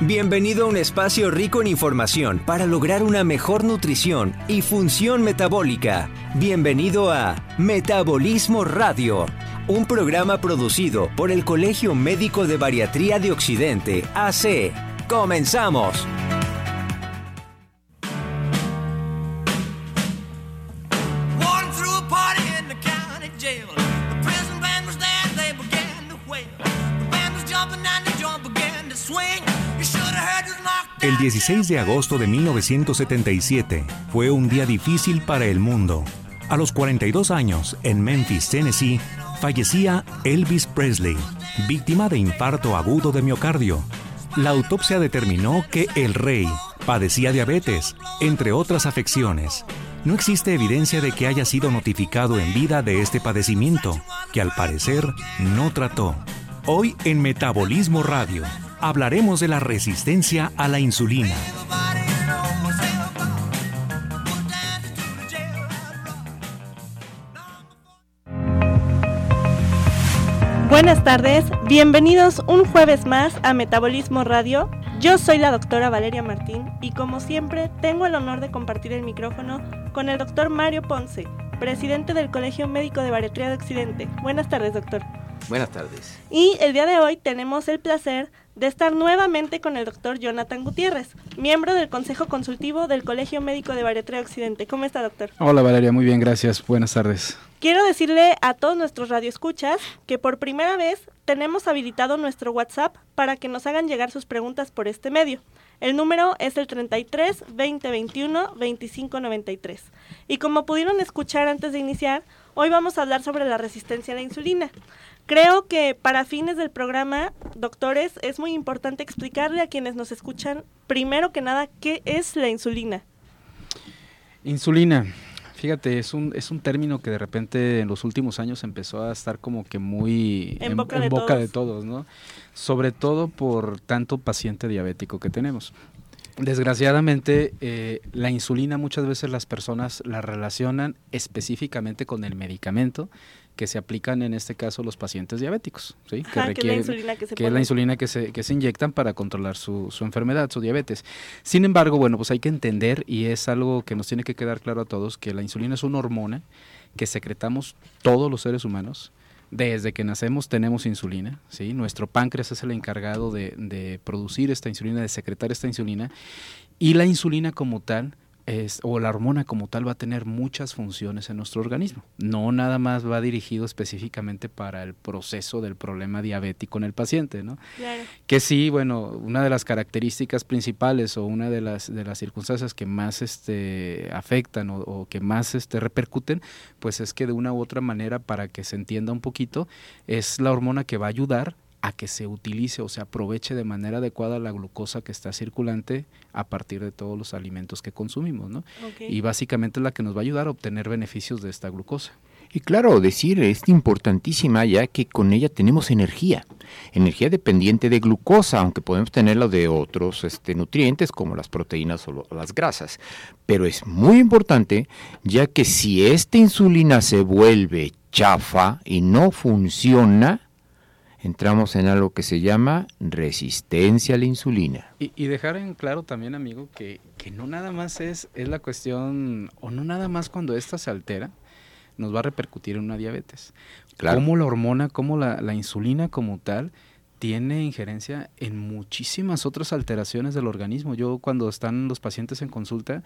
Bienvenido a un espacio rico en información para lograr una mejor nutrición y función metabólica. Bienvenido a Metabolismo Radio, un programa producido por el Colegio Médico de Bariatría de Occidente, AC. Comenzamos. 16 de agosto de 1977 fue un día difícil para el mundo. A los 42 años, en Memphis, Tennessee, fallecía Elvis Presley, víctima de infarto agudo de miocardio. La autopsia determinó que el rey padecía diabetes, entre otras afecciones. No existe evidencia de que haya sido notificado en vida de este padecimiento, que al parecer no trató. Hoy en Metabolismo Radio hablaremos de la resistencia a la insulina. Buenas tardes, bienvenidos un jueves más a Metabolismo Radio. Yo soy la doctora Valeria Martín y como siempre tengo el honor de compartir el micrófono con el doctor Mario Ponce, presidente del Colegio Médico de Bariatría de Occidente. Buenas tardes, doctor. Buenas tardes. Y el día de hoy tenemos el placer de estar nuevamente con el doctor Jonathan Gutiérrez, miembro del Consejo Consultivo del Colegio Médico de Bariatría Occidente. ¿Cómo está, doctor? Hola, Valeria, muy bien, gracias. Buenas tardes. Quiero decirle a todos nuestros radioescuchas que por primera vez tenemos habilitado nuestro WhatsApp para que nos hagan llegar sus preguntas por este medio. El número es el 33 20 21 25 93. Y como pudieron escuchar antes de iniciar, hoy vamos a hablar sobre la resistencia a la insulina. Creo que para fines del programa, doctores, es muy importante explicarle a quienes nos escuchan, primero que nada, qué es la insulina. Insulina. Fíjate, es un, es un término que de repente en los últimos años empezó a estar como que muy en, boca, de, boca todos. de todos, ¿no? Sobre todo por tanto paciente diabético que tenemos. Desgraciadamente, eh, la insulina muchas veces las personas la relacionan específicamente con el medicamento que se aplican en este caso los pacientes diabéticos, ¿sí? que, requieren, que, es la insulina que se, que es la insulina que se, que se inyectan para controlar su, su, enfermedad, su diabetes. Sin embargo, bueno, pues hay que entender, y es algo que nos tiene que quedar claro a todos, que la insulina es una hormona que secretamos todos los seres humanos. Desde que nacemos tenemos insulina, ¿sí? Nuestro páncreas es el encargado de, de producir esta insulina, de secretar esta insulina, y la insulina como tal es, o la hormona como tal va a tener muchas funciones en nuestro organismo. No nada más va dirigido específicamente para el proceso del problema diabético en el paciente, ¿no? Claro. Que sí, bueno, una de las características principales o una de las, de las circunstancias que más este, afectan o, o, que más este, repercuten, pues es que de una u otra manera, para que se entienda un poquito, es la hormona que va a ayudar a que se utilice o se aproveche de manera adecuada la glucosa que está circulante a partir de todos los alimentos que consumimos, ¿no? Okay. Y básicamente es la que nos va a ayudar a obtener beneficios de esta glucosa. Y claro, decir es importantísima ya que con ella tenemos energía, energía dependiente de glucosa, aunque podemos tenerla de otros este, nutrientes como las proteínas o lo, las grasas. Pero es muy importante ya que si esta insulina se vuelve chafa y no funciona, entramos en algo que se llama resistencia a la insulina. Y, y dejar en claro también, amigo, que, que, no nada más es, es la cuestión, o no nada más cuando esta se altera, nos va a repercutir en una diabetes. Claro. Como la hormona, como la, la insulina como tal, tiene injerencia en muchísimas otras alteraciones del organismo. Yo cuando están los pacientes en consulta,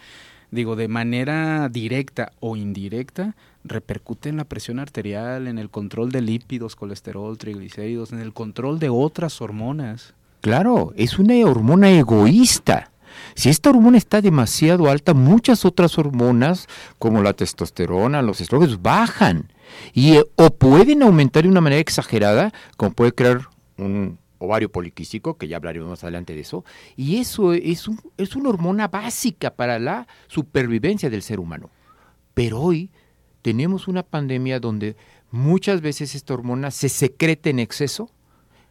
digo, de manera directa o indirecta, repercute en la presión arterial, en el control de lípidos, colesterol, triglicéridos, en el control de otras hormonas. Claro, es una hormona egoísta. Si esta hormona está demasiado alta, muchas otras hormonas, como la testosterona, los estrógenos, bajan. Y, eh, o pueden aumentar de una manera exagerada, como puede crear un ovario poliquístico, que ya hablaremos más adelante de eso, y eso es, un, es una hormona básica para la supervivencia del ser humano. Pero hoy tenemos una pandemia donde muchas veces esta hormona se secreta en exceso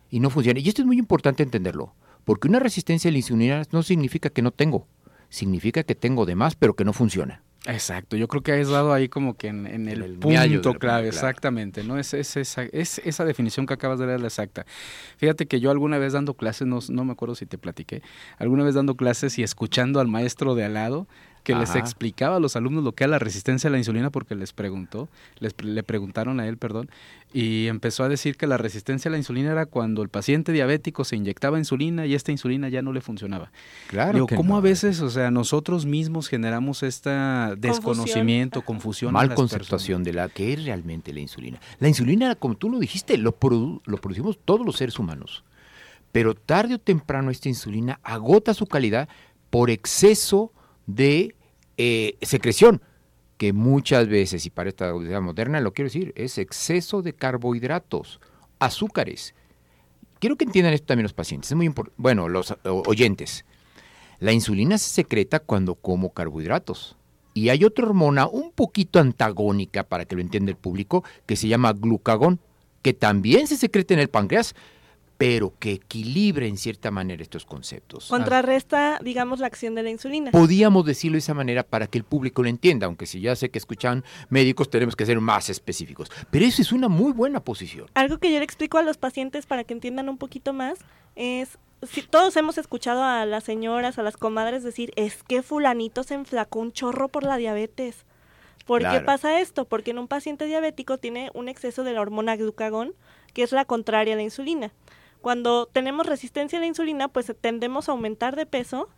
y no funciona. Y esto es muy importante entenderlo, porque una resistencia a la insulina no significa que no tengo, significa que tengo de más, pero que no funciona. Exacto, yo creo que has dado ahí como que en, en el, punto la clave, exactamente, ¿no? Es, es, esa, es esa definición que acabas de dar la exacta. Fíjate que yo alguna vez dando clases, no, no me acuerdo si te platiqué, alguna vez dando clases y escuchando al maestro de al lado que les explicaba a los alumnos lo que era la resistencia a la insulina porque les preguntó, les, pre- le preguntaron a él, perdón, y empezó a decir que la resistencia a la insulina era cuando el paciente diabético se inyectaba insulina y esta insulina ya no le funcionaba. Claro Digo, que ¿cómo no. a veces, o sea, nosotros mismos generamos esta desconocimiento, confusión? mal conceptuación de la que es realmente la insulina. La insulina, como tú lo dijiste, lo, produ- lo producimos todos los seres humanos. Pero tarde o temprano esta insulina agota su calidad por exceso de eh, secreción, que muchas veces, y para esta audiencia moderna lo quiero decir, es exceso de carbohidratos, azúcares. Quiero que entiendan esto también los pacientes, es muy importante, bueno, los oyentes. La insulina se secreta cuando como carbohidratos. Y hay otra hormona un poquito antagónica, para que lo entienda el público, que se llama glucagón, que también se secreta en el páncreas, pero que equilibra en cierta manera estos conceptos. Contrarresta, digamos, la acción de la insulina. Podíamos decirlo de esa manera para que el público lo entienda, aunque si ya sé que escuchan médicos tenemos que ser más específicos. Pero eso es una muy buena posición. Algo que yo le explico a los pacientes para que entiendan un poquito más es, si todos hemos escuchado a las señoras, a las comadres decir, es que fulanito se enflacó un chorro por la diabetes. ¿Por qué pasa esto? Porque en un paciente diabético tiene un exceso de la hormona glucagón, que es la contraria a la insulina. Cuando tenemos resistencia a la insulina, pues tendemos a aumentar de peso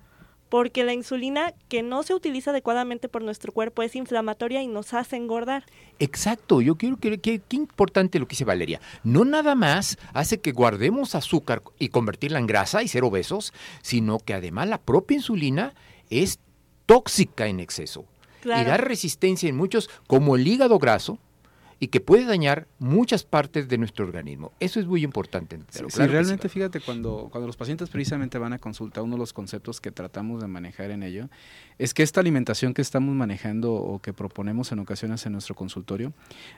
porque la insulina que no se utiliza adecuadamente por nuestro cuerpo es inflamatoria y nos hace engordar. Exacto, yo quiero que, qué importante lo que dice Valeria. No nada más hace que guardemos azúcar y convertirla en grasa y ser obesos, sino que además la propia insulina es tóxica en exceso y Claro. da resistencia en muchos, como el hígado graso, y que puede dañar muchas partes de nuestro organismo. Eso es muy importante. Sí, entenderlo, sí, claro que sí. realmente fíjate, cuando, cuando los pacientes precisamente van a consulta, uno de los conceptos que tratamos de manejar en ello es que esta alimentación que estamos manejando o que proponemos en ocasiones en nuestro consultorio,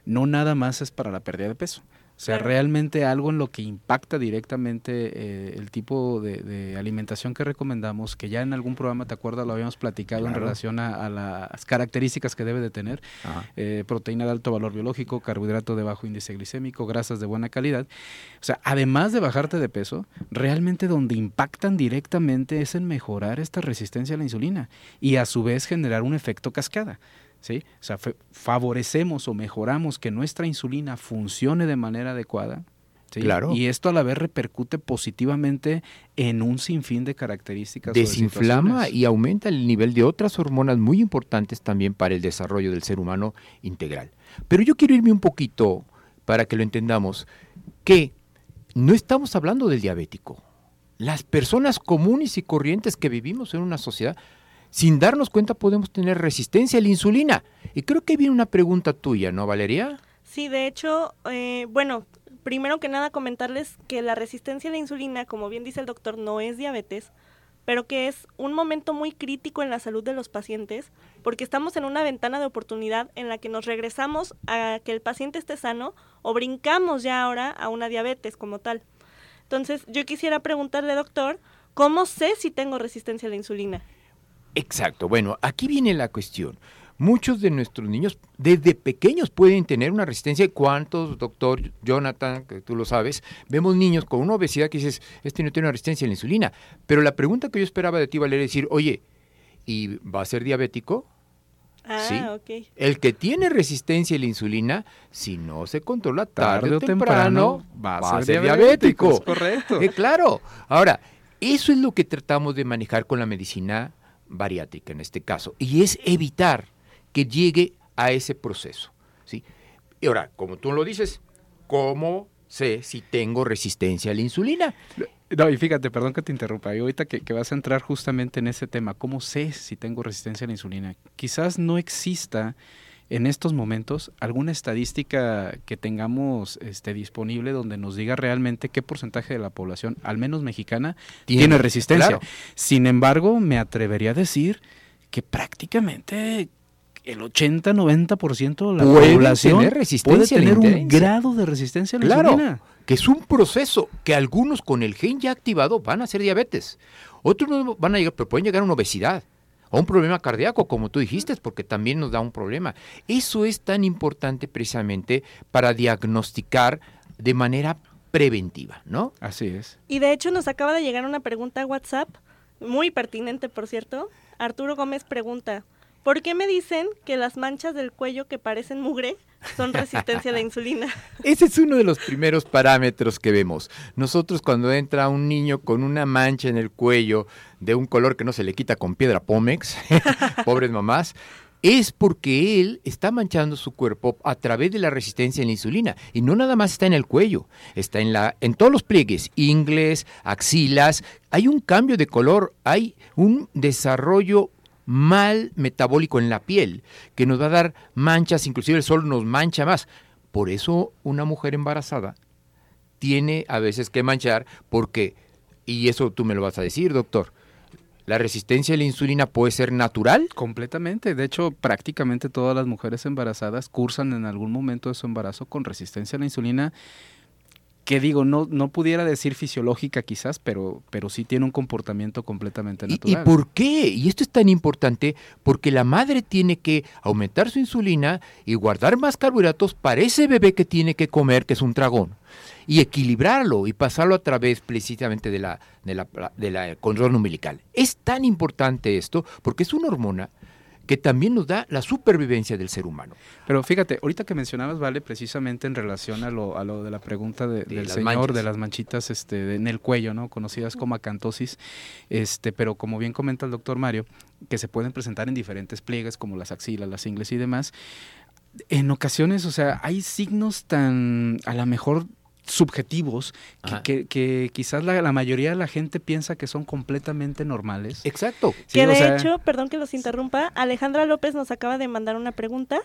no nada más es para la pérdida de peso. O sea, Claro. realmente algo en lo que impacta directamente eh, el tipo de, de alimentación que recomendamos, que ya en algún programa, ¿te acuerdas? Lo habíamos platicado en relación a, a las características que debe de tener eh, proteína de alto valor biológico, carbohidrato de bajo índice glicémico, grasas de buena calidad. O sea, además de bajarte de peso, realmente donde impactan directamente es en mejorar esta resistencia a la insulina y a su vez generar un efecto cascada. ¿Sí? O sea, favorecemos o mejoramos que nuestra insulina funcione de manera adecuada. ¿sí? Claro. Y esto a la vez repercute positivamente en un sinfín de características. de Desinflama y aumenta el nivel de otras hormonas muy importantes también para el desarrollo del ser humano integral. Pero yo quiero irme un poquito para que lo entendamos, que no estamos hablando del diabético. Las personas comunes y corrientes que vivimos en una sociedad, sin darnos cuenta podemos tener resistencia a la insulina. Y creo que viene una pregunta tuya, ¿no, Valeria? Sí, de hecho, eh, bueno, primero que nada comentarles que la resistencia a la insulina, como bien dice el doctor, no es diabetes, pero que es un momento muy crítico en la salud de los pacientes, porque estamos en una ventana de oportunidad en la que nos regresamos a que el paciente esté sano o brincamos ya ahora a una diabetes como tal. Entonces, yo quisiera preguntarle, doctor, ¿cómo sé si tengo resistencia a la insulina? Exacto. Bueno, aquí viene la cuestión. Muchos de nuestros niños desde pequeños pueden tener una resistencia. ¿Cuántos, doctor Jonathan, que tú lo sabes, vemos niños con una obesidad que dices, este no tiene una resistencia a la insulina? Pero la pregunta que yo esperaba de ti, Valeria, es decir, oye, ¿y va a ser diabético? Ah, Sí. ok. El que tiene resistencia a la insulina, si no se controla tarde, Tarde o temprano, temprano va a va ser ser diabético. diabético. Es correcto. Eh, claro. Ahora, eso es lo que tratamos de manejar con la medicina bariátrica en este caso, y es evitar que llegue a ese proceso. ¿sí? Y ahora, como tú lo dices, ¿cómo sé si tengo resistencia a la insulina? No, y fíjate, perdón que te interrumpa, y ahorita que, que vas a entrar justamente en ese tema, ¿cómo sé si tengo resistencia a la insulina? Quizás no exista en estos momentos alguna estadística que tengamos este, disponible donde nos diga realmente qué porcentaje de la población, al menos mexicana, Tiene, tiene, resistencia. claro. Sin embargo, me atrevería a decir que prácticamente el 80-90% de la población tener resistencia puede tener un grado de resistencia a la Claro, insulina. que es un proceso que algunos con el gen ya activado van a ser diabetes. Otros no van a llegar, pero pueden llegar a una obesidad. O un problema cardíaco, como tú dijiste, porque también nos da un problema. Eso es tan importante precisamente para diagnosticar de manera preventiva, ¿no? Así es. Y de hecho nos acaba de llegar una pregunta a WhatsApp, muy pertinente por cierto. Arturo Gómez pregunta, ¿por qué me dicen que las manchas del cuello que parecen mugre son resistencia a la insulina? Ese es uno de los primeros parámetros que vemos. Nosotros cuando entra un niño con una mancha en el cuello de un color que no se le quita con piedra Pómex, pobres mamás, es porque él está manchando su cuerpo a través de la resistencia a la insulina. Y no nada más está en el cuello, está en, la, en todos los pliegues, ingles, axilas. Hay un cambio de color, hay un desarrollo mal metabólico en la piel que nos va a dar manchas, inclusive el sol nos mancha más. Por eso una mujer embarazada tiene a veces que manchar porque, y eso tú me lo vas a decir, doctor, ¿La resistencia a la insulina puede ser natural? Completamente. De hecho, prácticamente todas las mujeres embarazadas cursan en algún momento de su embarazo con resistencia a la insulina que digo, no, no pudiera decir fisiológica quizás, pero, pero sí tiene un comportamiento completamente natural. ¿Y, por qué? Y esto es tan importante porque la madre tiene que aumentar su insulina y guardar más carbohidratos para ese bebé que tiene que comer, que es un dragón, y equilibrarlo y pasarlo a través precisamente de la, de la, de la control umbilical. Es tan importante esto porque es una hormona que también nos da la supervivencia del ser humano. Pero fíjate, ahorita que mencionabas, Vale, precisamente en relación a lo, a lo de la pregunta del señor de las manchitas este, en el cuello, ¿no? Conocidas como acantosis, este, pero como bien comenta el doctor Mario, que se pueden presentar en diferentes pliegues como las axilas, las ingles y demás. En ocasiones, o sea, hay signos tan, a lo mejor subjetivos que, quizás la, mayoría de la gente piensa que son completamente normales. Exacto. que de hecho, perdón que los interrumpa, Alejandra López nos acaba de mandar una pregunta.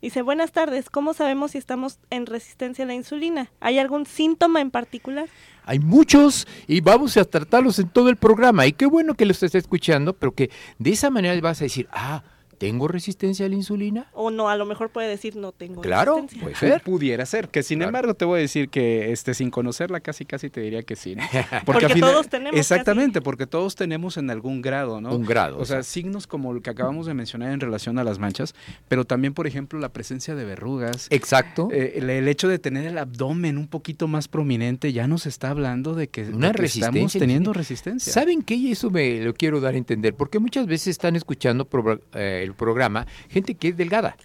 Dice, buenas tardes, ¿cómo sabemos si estamos en resistencia a la insulina? ¿Hay algún síntoma en particular? Hay muchos y vamos a tratarlos en todo el programa. Y qué bueno que los estés escuchando, pero que de esa manera vas a decir, ah, ¿Tengo resistencia a la insulina? O no, a lo mejor puede decir no tengo claro, resistencia. puede ser. Pudiera ser, que sin embargo te voy a decir que este sin conocerla casi casi te diría que sí, Porque, todos tenemos Exactamente, porque todos tenemos en algún grado, ¿no? Un grado. O sea, signos como el que acabamos de mencionar en relación a las manchas, pero también, por ejemplo, la presencia de verrugas. Exacto. Eh, el, hecho de tener el abdomen un poquito más prominente ya nos está hablando de que, Una estamos teniendo resistencia. ¿Saben qué? Y eso me lo quiero dar a entender, porque muchas veces están escuchando eh, el programa gente que es delgada,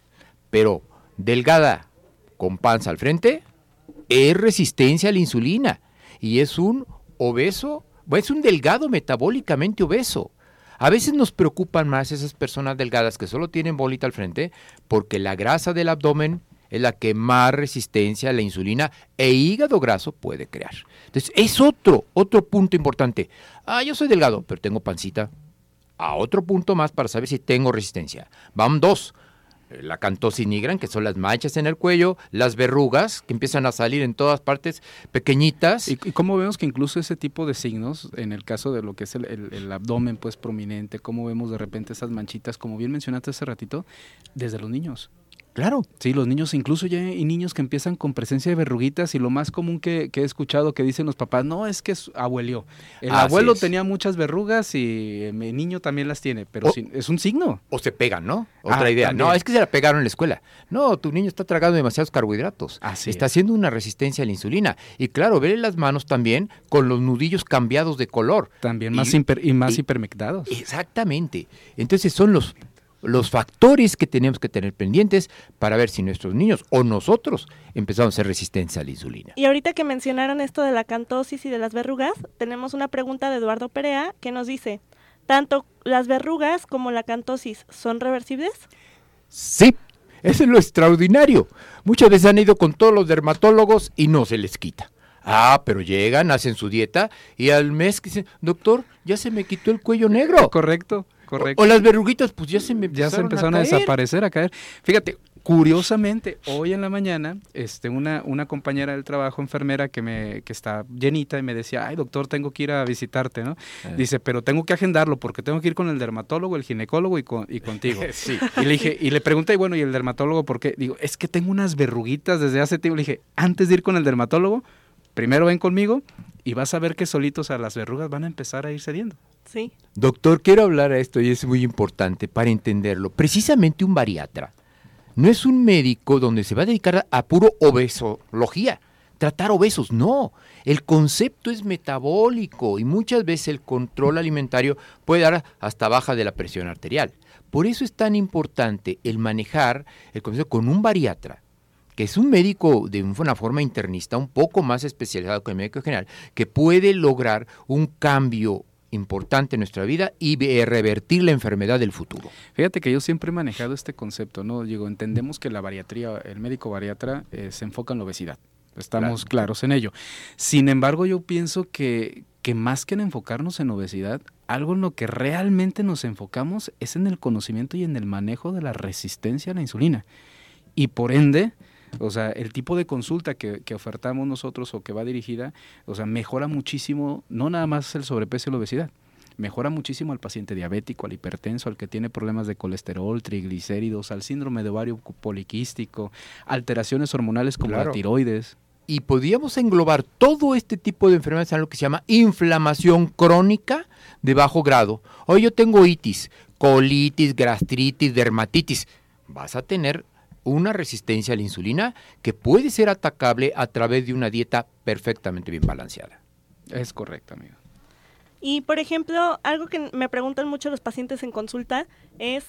pero delgada con panza al frente es resistencia a la insulina y es un obeso, es un delgado metabólicamente obeso. A veces nos preocupan más esas personas delgadas que solo tienen bolita al frente porque la grasa del abdomen es la que más resistencia a la insulina e hígado graso puede crear. Entonces, es otro, otro punto importante. Ah, yo soy delgado, pero tengo pancita, a otro punto más para saber si tengo resistencia. Van dos. La cantosis nigra, que son las manchas en el cuello, las verrugas, que empiezan a salir en todas partes, pequeñitas. Y, cómo vemos que incluso ese tipo de signos, en el caso de lo que es el, el, abdomen pues prominente, cómo vemos de repente esas manchitas, como bien mencionaste hace ratito, desde los niños. Claro. Sí, los niños, incluso ya hay niños que empiezan con presencia de verruguitas y lo más común que, he escuchado que dicen los papás, no, es que es abuelió. El abuelo tenía muchas verrugas y eh, mi niño también las tiene, pero es un signo. O se pegan, ¿no? Otra ah, idea. No, es que se la pegaron en la escuela. No, tu niño está tragando demasiados carbohidratos. está haciendo una resistencia a la insulina. Y claro, ver las manos también con los nudillos cambiados de color. También más y más hipermectados. Exactamente. Entonces son los los factores que tenemos que tener pendientes para ver si nuestros niños o nosotros empezamos a hacer resistencia a la insulina. Y ahorita que mencionaron esto de la cantosis y de las verrugas, tenemos una pregunta de Eduardo Perea que nos dice, ¿tanto las verrugas como la cantosis son reversibles? Sí, eso es lo extraordinario. Muchas veces han ido con todos los dermatólogos y no se les quita. Ah, pero llegan, hacen su dieta y al mes dicen, doctor, ya se me quitó el cuello negro. Correcto. O, las verruguitas, pues ya se me ya se empezaron a, desaparecer, a caer. Fíjate, curiosamente, hoy en la mañana, este, una, una compañera del trabajo, enfermera, que me, que está llenita, y me decía, ay doctor, tengo que ir a visitarte, ¿no? Eh. Dice, pero tengo que agendarlo porque tengo que ir con el dermatólogo, el ginecólogo y, con, y contigo. sí. Y le dije, y le pregunté, bueno, ¿y el dermatólogo por qué? Digo, es que tengo unas verruguitas desde hace tiempo. Le dije, antes de ir con el dermatólogo, primero ven conmigo y vas a ver que solitos a las verrugas van a empezar a ir cediendo. Doctor, quiero hablar a esto y es muy importante para entenderlo. Precisamente un bariatra no es un médico donde se va a dedicar a puro obesología, tratar obesos, no. El concepto es metabólico y muchas veces el control alimentario puede dar hasta baja de la presión arterial. Por eso es tan importante el manejar el concepto con un bariatra, que es un médico de una forma internista un poco más especializado que el médico general, que puede lograr un cambio importante en nuestra vida y revertir la enfermedad del futuro. Fíjate que yo siempre he manejado este concepto, ¿no? Digo, entendemos que la bariatría, el médico bariatra eh, se enfoca en la obesidad. Estamos claros en ello. Sin embargo, yo pienso que, que más que en enfocarnos en obesidad, algo en lo que realmente nos enfocamos es en el conocimiento y en el manejo de la resistencia a la insulina. Y por ende, o sea, el tipo de consulta que, que, ofertamos nosotros o que va dirigida, o sea, mejora muchísimo, no nada más el sobrepeso y la obesidad, mejora muchísimo al paciente diabético, al hipertenso, al que tiene problemas de colesterol, triglicéridos, al síndrome de ovario poliquístico, alteraciones hormonales como la tiroides. Y podríamos englobar todo este tipo de enfermedades en lo que se llama inflamación crónica de bajo grado. Hoy yo tengo itis, colitis, gastritis, dermatitis. Vas a tener una resistencia a la insulina que puede ser atacable a través de una dieta perfectamente bien balanceada. Es correcto, amigo. Y, por ejemplo, algo que me preguntan mucho los pacientes en consulta es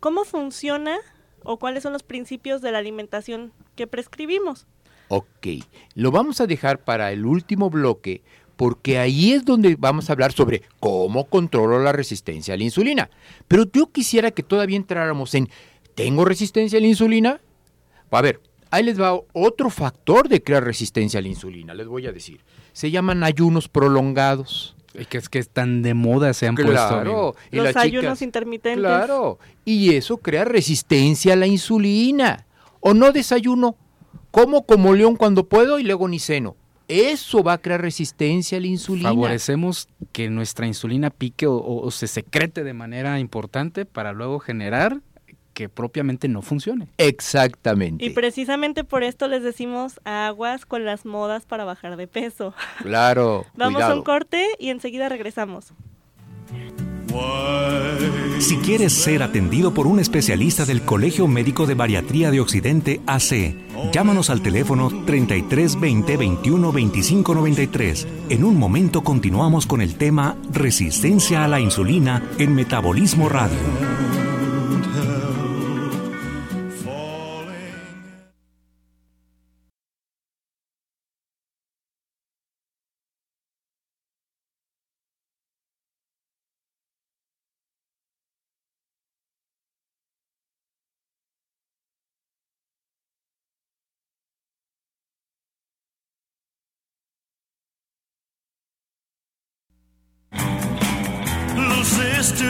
cómo funciona o cuáles son los principios de la alimentación que prescribimos. Ok, lo vamos a dejar para el último bloque porque ahí es donde vamos a hablar sobre cómo controlo la resistencia a la insulina. Pero yo quisiera que todavía entráramos en ¿Tengo resistencia a la insulina? A ver, ahí les va otro factor de crear resistencia a la insulina, les voy a decir. Se llaman ayunos prolongados. Y que es que tan de moda se han claro, puesto. Y Los ayunos intermitentes. Claro, y eso crea resistencia a la insulina. O no desayuno, como como león cuando puedo y luego ni ceno. Eso va a crear resistencia a la insulina. Favorecemos que nuestra insulina pique o se secrete de manera importante para luego generar que propiamente no funcione. Exactamente. Y precisamente por esto les decimos aguas con las modas para bajar de peso. Claro. Vamos a un corte y enseguida regresamos. Si quieres ser atendido por un especialista del Colegio Médico de Bariatría de Occidente AC, llámanos al teléfono 33 20 21 25 93. En un momento continuamos con el tema Resistencia a la insulina en Metabolismo Radio.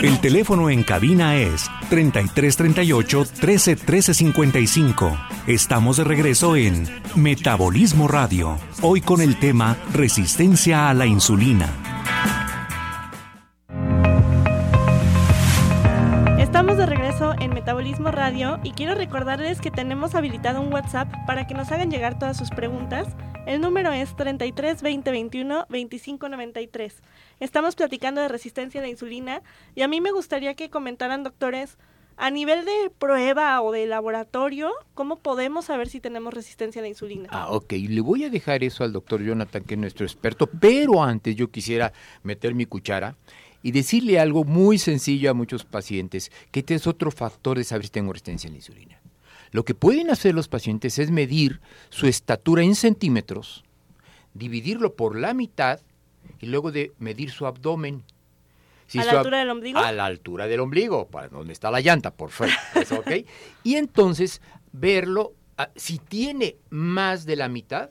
El teléfono en cabina es 3338 131355. Estamos de regreso en Metabolismo Radio, hoy con el tema Resistencia a la insulina. Estamos de regreso en Metabolismo Radio y quiero recordarles que tenemos habilitado un WhatsApp para que nos hagan llegar todas sus preguntas. El número es 33 20 21 25 93. Estamos platicando de resistencia a la insulina y a mí me gustaría que comentaran, doctores, a nivel de prueba o de laboratorio, ¿cómo podemos saber si tenemos resistencia a la insulina? Ah, ok. Le voy a dejar eso al doctor Jonathan, que es nuestro experto, pero antes yo quisiera meter mi cuchara y decirle algo muy sencillo a muchos pacientes, que este es otro factor de saber si tengo resistencia a la insulina. Lo que pueden hacer los pacientes es medir su estatura en centímetros, dividirlo por la mitad y luego de medir su abdomen. ¿A la altura del ombligo? A la altura del ombligo, para donde está la llanta, por favor. ¿okay? y entonces verlo, ah, si tiene más de la mitad,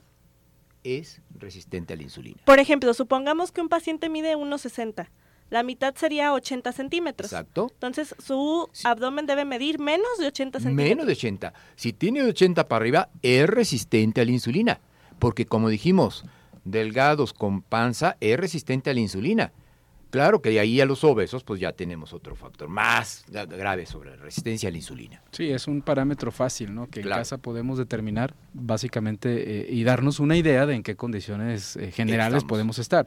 es resistente a la insulina. Por ejemplo, supongamos que un paciente mide 1,60. La mitad sería 80 centímetros. Exacto. Entonces, su abdomen debe medir menos de 80 centímetros. Menos de 80. Si tiene 80 para arriba, es resistente a la insulina. Porque como dijimos, delgados con panza es resistente a la insulina. Claro que de ahí a los obesos, pues ya tenemos otro factor más grave sobre la resistencia a la insulina. Sí, es un parámetro fácil, ¿no? Que en casa podemos determinar básicamente eh, y darnos una idea de en qué condiciones eh, generales podemos estar.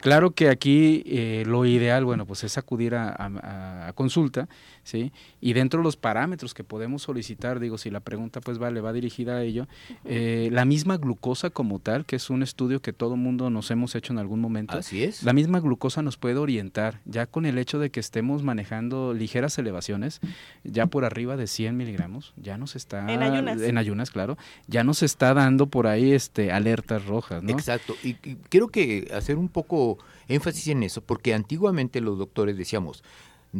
Claro que aquí eh, lo ideal, bueno, pues es acudir a, consulta, ¿sí? Y dentro de los parámetros que podemos solicitar, digo, si la pregunta pues va, le va dirigida a ello, la misma glucosa como tal, que es un estudio que todo mundo nos hemos hecho en algún momento. Así es. La misma glucosa nos puede orientar, ya con el hecho de que estemos manejando ligeras elevaciones, ya por arriba de 100 miligramos, ya nos está... En ayunas. En ayunas, claro. Ya nos está dando por ahí este alertas rojas, ¿no? Exacto. Y, quiero que hacer un poco énfasis en eso, porque antiguamente los doctores decíamos,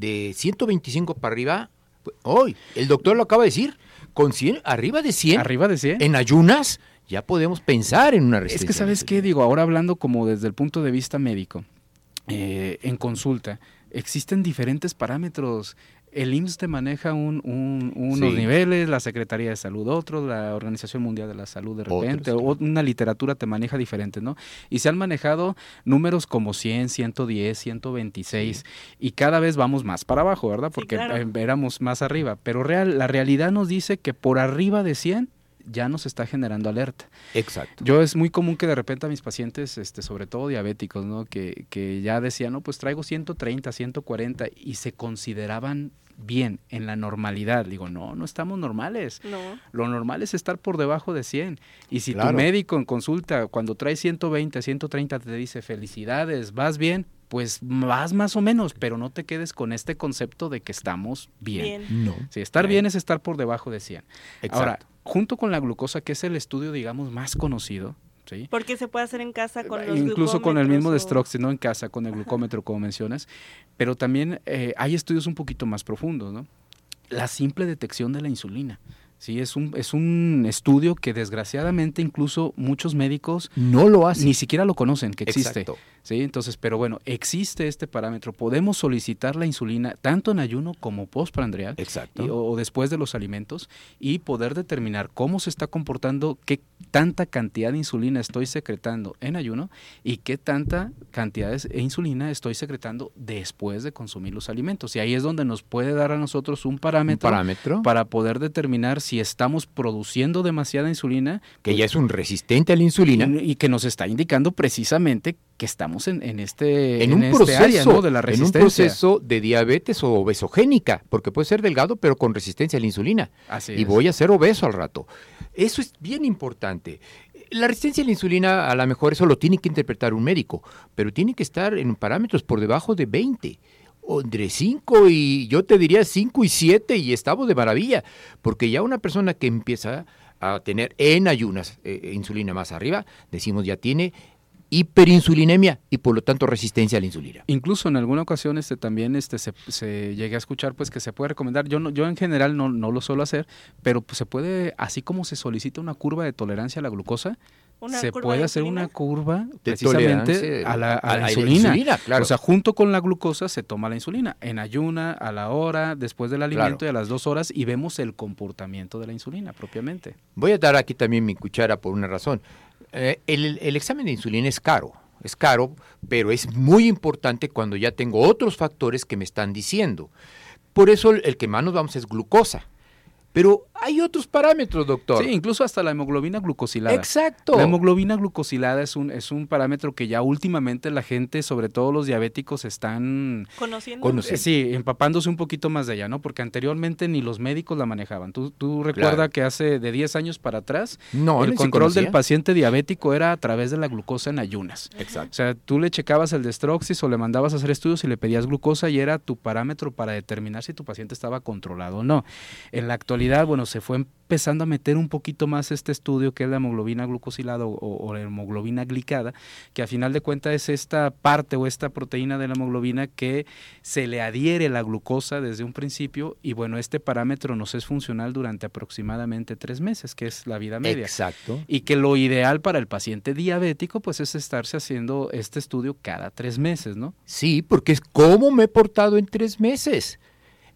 de 125 para arriba, hoy, el doctor lo acaba de decir, con 100, arriba de 100. Arriba de 100. En ayunas ya podemos pensar en una resistencia. Es que, ¿sabes qué? Digo, ahora hablando como desde el punto de vista médico, eh, en consulta, existen diferentes parámetros. El IMSS te maneja un, unos niveles, la Secretaría de Salud otros, la Organización Mundial de la Salud de repente, o una literatura te maneja diferente, ¿no? Y se han manejado números como 100, 110, 126, y cada vez vamos más para abajo, ¿verdad? Porque éramos más arriba, pero real, la realidad nos dice que por arriba de 100 ya nos está generando alerta. Exacto. Yo es muy común que de repente a mis pacientes, este, sobre todo diabéticos, ¿no? que, que ya decían, no, pues traigo 130, 140 y se consideraban bien, en la normalidad. Digo, no, no estamos normales. No. Lo normal es estar por debajo de 100. Y si tu médico en consulta, cuando trae 120, 130, te dice, felicidades, vas bien, pues vas más o menos, pero no te quedes con este concepto de que estamos bien. No. Sí, estar bien es estar por debajo de 100. Exacto. Ahora, junto con la glucosa, que es el estudio, digamos, más conocido, ¿sí? Porque se puede hacer en casa con los Incluso con el mismo de Stroke, no en casa, con el glucómetro, como mencionas. Pero también eh, hay estudios un poquito más profundos, ¿no? La simple detección de la insulina. Sí, es un, es un estudio que desgraciadamente incluso muchos médicos no lo hacen. Ni siquiera lo conocen que existe. Exacto. ¿sí? Entonces, pero bueno, existe este parámetro. Podemos solicitar la insulina tanto en ayuno como postprandial Exacto. o, después de los alimentos y poder determinar cómo se está comportando, qué tanta cantidad de insulina estoy secretando en ayuno y qué tanta cantidad de insulina estoy secretando después de consumir los alimentos. Y ahí es donde nos puede dar a nosotros un parámetro, parámetro? para poder determinar si estamos produciendo demasiada insulina. Que ya es un resistente a la insulina. Y, que nos está indicando precisamente que estamos en, en este, en, un este proceso, de la resistencia. En un proceso de diabetes o obesogénica, porque puede ser delgado pero con resistencia a la insulina. Así y voy a ser obeso al rato. Eso es bien importante. La resistencia a la insulina, a lo mejor eso lo tiene que interpretar un médico, pero tiene que estar en parámetros por debajo de 20 entre 5 y yo te diría 5 y 7 y estamos de maravilla, porque ya una persona que empieza a tener en ayunas eh, insulina más arriba, decimos ya tiene hiperinsulinemia y por lo tanto resistencia a la insulina. Incluso en alguna ocasión este, también este, se, se llegué a escuchar pues que se puede recomendar, yo, no, yo en general no, no lo suelo hacer, pero pues, se puede, así como se solicita una curva de tolerancia a la glucosa, se puede hacer una curva precisamente a la, insulina. claro. O sea, junto con la glucosa se toma la insulina, en ayuna, a la hora, después del alimento y a las dos horas y vemos el comportamiento de la insulina propiamente. Voy a dar aquí también mi cuchara por una razón. Eh, el, examen de insulina es caro, es caro, pero es muy importante cuando ya tengo otros factores que me están diciendo. Por eso el que más nos vamos es glucosa. Pero hay otros parámetros, doctor. Sí, incluso hasta la hemoglobina glucosilada. Exacto. La hemoglobina glucosilada es un, es un parámetro que ya últimamente la gente, sobre todo los diabéticos, están... Conociendo. Sí, empapándose un poquito más de ella, ¿no? Porque anteriormente ni los médicos la manejaban. ¿Tú, tú recuerdas que hace de 10 años para atrás, no, el control del paciente diabético era a través de la glucosa en ayunas. Exacto. O sea, tú le checabas el destroxis o le mandabas a hacer estudios y le pedías glucosa y era tu parámetro para determinar si tu paciente estaba controlado o no. En la actualidad, bueno, se fue empezando a meter un poquito más este estudio que es la hemoglobina glucosilada o, la hemoglobina glicada, que a final de cuentas es esta parte o esta proteína de la hemoglobina que se le adhiere la glucosa desde un principio y bueno, este parámetro nos es funcional durante aproximadamente tres meses, que es la vida media. Exacto. Y que lo ideal para el paciente diabético pues es estarse haciendo este estudio cada tres meses, ¿no? Sí, porque es cómo me he portado en tres meses.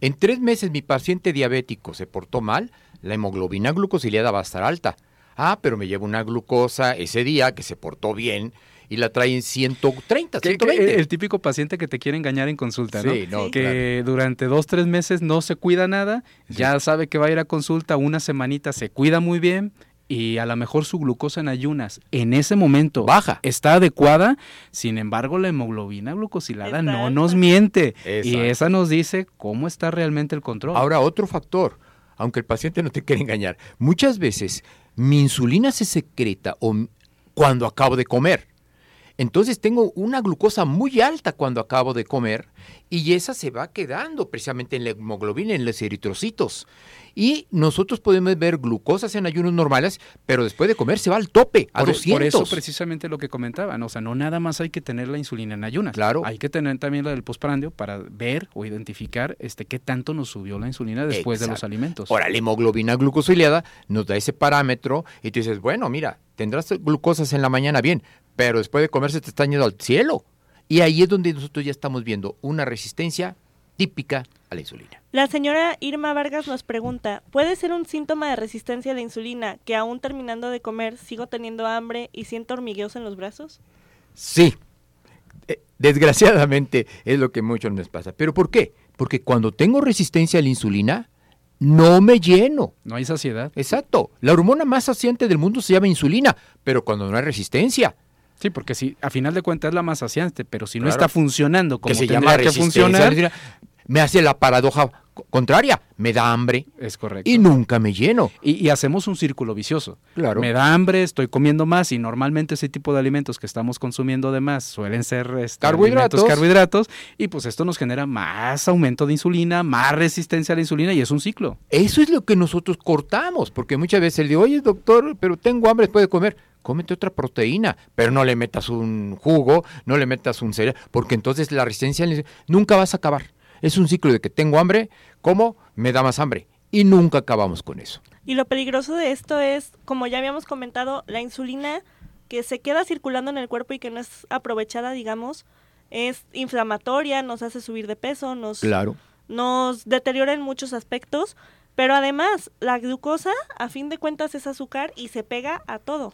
En tres meses mi paciente diabético se portó mal, la hemoglobina glucosilada va a estar alta. Ah, pero me llevo una glucosa ese día que se portó bien y la trae en 130, Que- que 120. el típico paciente que te quiere engañar en consulta, ¿no? Sí, no, que durante dos, tres meses no se cuida nada, ya sabe que va a ir a consulta una semanita, se cuida muy bien y a lo mejor su glucosa en ayunas en ese momento Baja. está adecuada, sin embargo la hemoglobina glucosilada no nos miente y esa nos dice cómo está realmente el control. Ahora, otro factor, aunque el paciente no te quiere engañar, muchas veces mi insulina se secreta o cuando acabo de comer. Entonces tengo una glucosa muy alta cuando acabo de comer y esa se va quedando precisamente en la hemoglobina, en los eritrocitos. Y nosotros podemos ver glucosas en ayunos normales, pero después de comer se va al tope, a por, 200. por eso precisamente lo que comentaban, o sea, no nada más hay que tener la insulina en ayunas, Claro. hay que tener también la del postprandio para ver o identificar este qué tanto nos subió la insulina después de los alimentos. Ahora, la hemoglobina glucosilada nos da ese parámetro y tú dices, bueno, mira, tendrás glucosas en la mañana bien, pero después de comer se te está yendo al cielo. Y ahí es donde nosotros ya estamos viendo una resistencia típica a la insulina. La señora Irma Vargas nos pregunta, ¿puede ser un síntoma de resistencia a la insulina que aún terminando de comer sigo teniendo hambre y siento hormigueos en los brazos? Sí, eh, desgraciadamente es lo que muchos nos pasa. ¿Pero por qué? Porque cuando tengo resistencia a la insulina, no me lleno. No hay saciedad. Exacto. La hormona más saciante del mundo se llama insulina, pero cuando no hay resistencia, Sí, porque si a final de cuentas es la más saciante, pero si no está funcionando como que se tendría llama que funcionar, me hace la paradoja co- contraria. Me da hambre es correcto. y nunca me lleno. Y, y hacemos un círculo vicioso. Claro. Me da hambre, estoy comiendo más y normalmente ese tipo de alimentos que estamos consumiendo de más suelen ser este, Carbohidratos. carbohidratos y pues esto nos genera más aumento de insulina, más resistencia a la insulina y es un ciclo. Eso es lo que nosotros cortamos, porque muchas veces le digo, oye doctor, pero tengo hambre después de comer. Cómete otra proteína, pero no le metas un jugo, no le metas un cereal, porque entonces la resistencia nunca vas a acabar. Es un ciclo de que tengo hambre, como me da más hambre. Y nunca acabamos con eso. Y lo peligroso de esto es, como ya habíamos comentado, la insulina que se queda circulando en el cuerpo y que no es aprovechada, digamos, es inflamatoria, nos hace subir de peso, nos, Claro. nos deteriora en muchos aspectos, pero además la glucosa, a fin de cuentas, es azúcar y se pega a todo.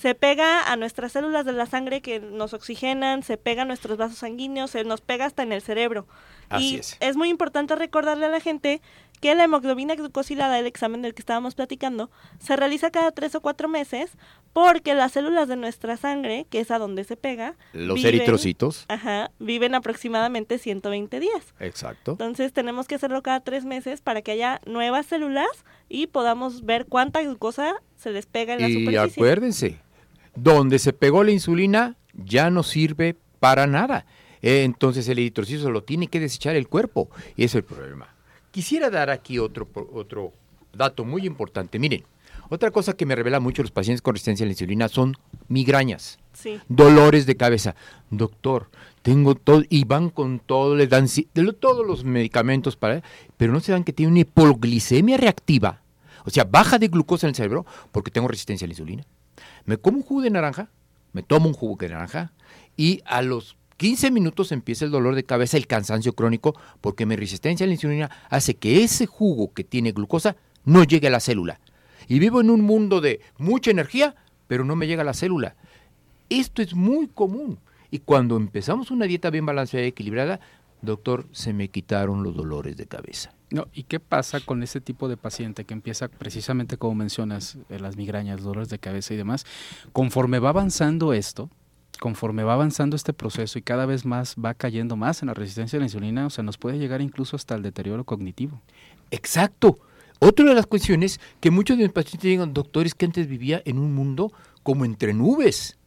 Se pega a nuestras células de la sangre que nos oxigenan, se pega a nuestros vasos sanguíneos, se nos pega hasta en el cerebro. Así y es. es muy importante recordarle a la gente que la hemoglobina glucosilada, el examen del que estábamos platicando, se realiza cada tres o cuatro meses porque las células de nuestra sangre, que es a donde se pega, Los viven- eritrocitos. Ajá, viven aproximadamente 120 días. Exacto. Entonces tenemos que hacerlo cada tres meses para que haya nuevas células y podamos ver cuánta glucosa se les pega en la Y superficie. acuérdense, donde se pegó la insulina ya no sirve para nada. Eh, entonces el eritrocito lo tiene que desechar el cuerpo. Y es el problema. Quisiera dar aquí otro, otro dato muy importante. Miren, otra cosa que me revela mucho los pacientes con resistencia a la insulina son migrañas, Sí, dolores de cabeza. Doctor, tengo todo, y van con todo, les dan todos los medicamentos para, pero no se dan que tiene una hipoglicemia reactiva. O sea, baja de glucosa en el cerebro porque tengo resistencia a la insulina. Me como un jugo de naranja, me tomo un jugo de naranja y a los 15 minutos empieza el dolor de cabeza, el cansancio crónico, porque mi resistencia a la insulina hace que ese jugo que tiene glucosa no llegue a la célula. Y vivo en un mundo de mucha energía, pero no me llega a la célula. Esto es muy común. Y cuando empezamos una dieta bien balanceada y equilibrada, doctor, se me quitaron los dolores de cabeza. No, ¿Y qué pasa con ese tipo de paciente que empieza precisamente como mencionas, eh, las migrañas, dolores de cabeza y demás? Conforme va avanzando esto, conforme va avanzando este proceso y cada vez más va cayendo más en la resistencia a la insulina, o sea, nos puede llegar incluso hasta el deterioro cognitivo. Exacto. Otra de las cuestiones que muchos de mis pacientes llegan, doctores, que antes vivía en un mundo como entre nubes.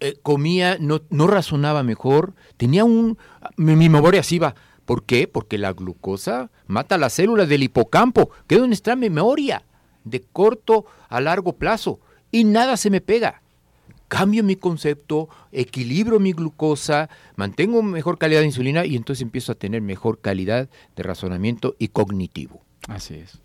Eh, comía, no, no razonaba mejor, tenía un... Mi, mi memoria así va. ¿Por qué? Porque la glucosa mata las células del hipocampo, que es donde está mi memoria, de corto a largo plazo, y nada se me pega. Cambio mi concepto, equilibro mi glucosa, mantengo mejor calidad de insulina y entonces empiezo a tener mejor calidad de razonamiento y cognitivo. Así es.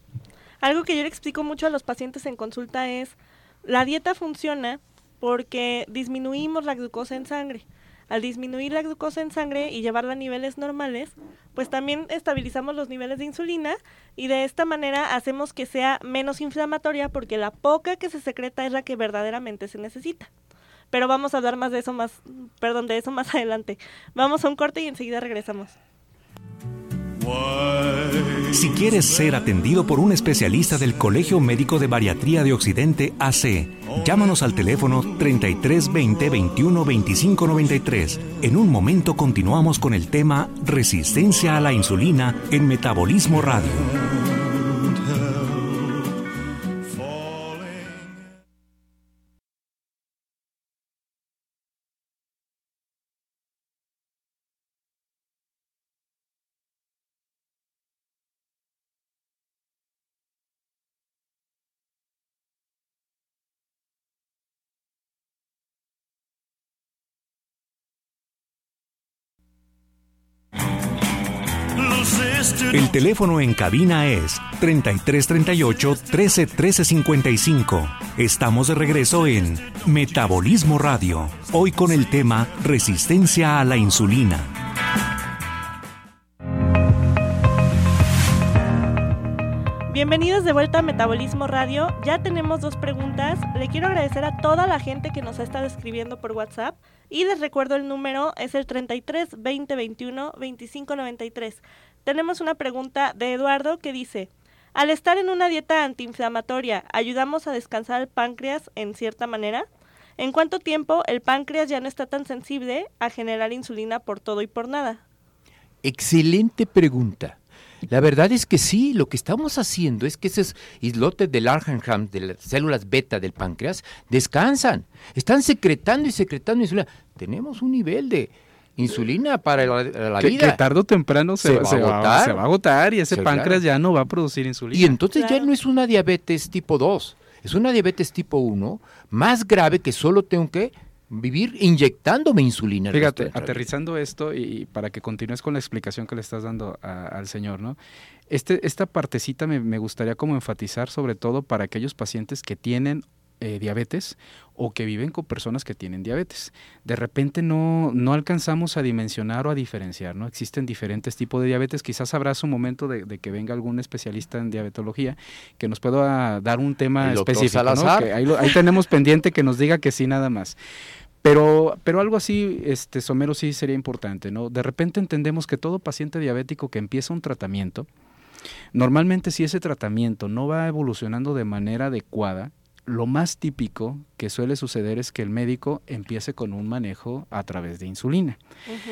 Algo que yo le explico mucho a los pacientes en consulta es, la dieta funciona porque disminuimos la glucosa en sangre. Al disminuir la glucosa en sangre y llevarla a niveles normales, pues también estabilizamos los niveles de insulina y de esta manera hacemos que sea menos inflamatoria porque la poca que se secreta es la que verdaderamente se necesita. pero vamos a hablar más de eso más, perdón, de eso más adelante. Vamos a un corte y enseguida regresamos. Si quieres ser atendido por un especialista del Colegio Médico de Bariatría de Occidente AC, llámanos al teléfono 33 20 21 25 93. En un momento continuamos con el tema Resistencia a la insulina en Metabolismo Radio. El teléfono en cabina es 3338 131355. Estamos de regreso en Metabolismo Radio, hoy con el tema Resistencia a la insulina. Bienvenidos de vuelta a Metabolismo Radio. Ya tenemos dos preguntas. Le quiero agradecer a toda la gente que nos ha estado escribiendo por WhatsApp. Y les recuerdo el número es el 33 20 21 25 93. Tenemos una pregunta de Eduardo que dice, al estar en una dieta antiinflamatoria, ¿ayudamos a descansar el páncreas en cierta manera? ¿En cuánto tiempo el páncreas ya no está tan sensible a generar insulina por todo y por nada? Excelente pregunta. La verdad es que sí, lo que estamos haciendo es que esos islotes del Argenham, de las células beta del páncreas, descansan. Están secretando y secretando insulina. Tenemos un nivel de insulina para la, vida. Que tarde o temprano se, va, a agotar. y ese páncreas ya no va a producir insulina. Y entonces ya no es una diabetes tipo 2, es una diabetes tipo 1 más grave que solo tengo que vivir inyectándome insulina. Fíjate, aterrizando esto y para que continúes con la explicación que le estás dando al señor, ¿no? Este, esta partecita me, me gustaría como enfatizar sobre todo para aquellos pacientes que tienen eh, diabetes o que viven con personas que tienen diabetes. De repente no, no alcanzamos a dimensionar o a diferenciar, ¿no? Existen diferentes tipos de diabetes. Quizás habrá su momento de, que venga algún especialista en diabetología que nos pueda dar un tema específico. ahí, ahí tenemos pendiente que nos diga que sí nada más. Pero, pero algo así, este, Somero, sí sería importante, ¿no? De repente entendemos que todo paciente diabético que empieza un tratamiento, normalmente si ese tratamiento no va evolucionando de manera adecuada, lo más típico que suele suceder es que el médico empiece con un manejo a través de insulina.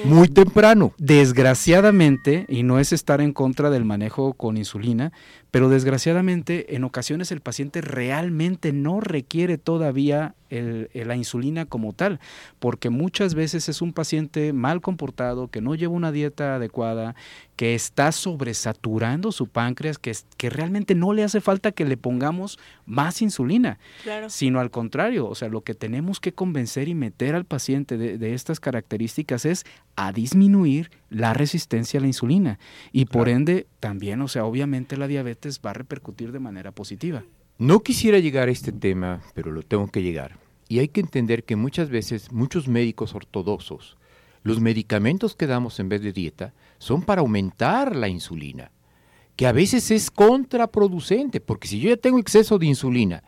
Muy temprano. Desgraciadamente, y no es estar en contra del manejo con insulina, pero desgraciadamente en ocasiones el paciente realmente no requiere todavía la insulina como tal, porque muchas veces es un paciente mal comportado, que no lleva una dieta adecuada, que está sobresaturando su páncreas, que, que realmente no le hace falta que le pongamos más insulina, sino al contrario, o sea, lo que tenemos que convencer y meter al paciente de, de estas características es a disminuir la resistencia a la insulina. Y por ende también, o sea, obviamente la diabetes va a repercutir de manera positiva. No quisiera llegar a este tema, pero lo tengo que llegar. Y hay que entender que muchas veces muchos médicos ortodoxos, los medicamentos que damos en vez de dieta son para aumentar la insulina, que a veces es contraproducente, porque si yo ya tengo exceso de insulina,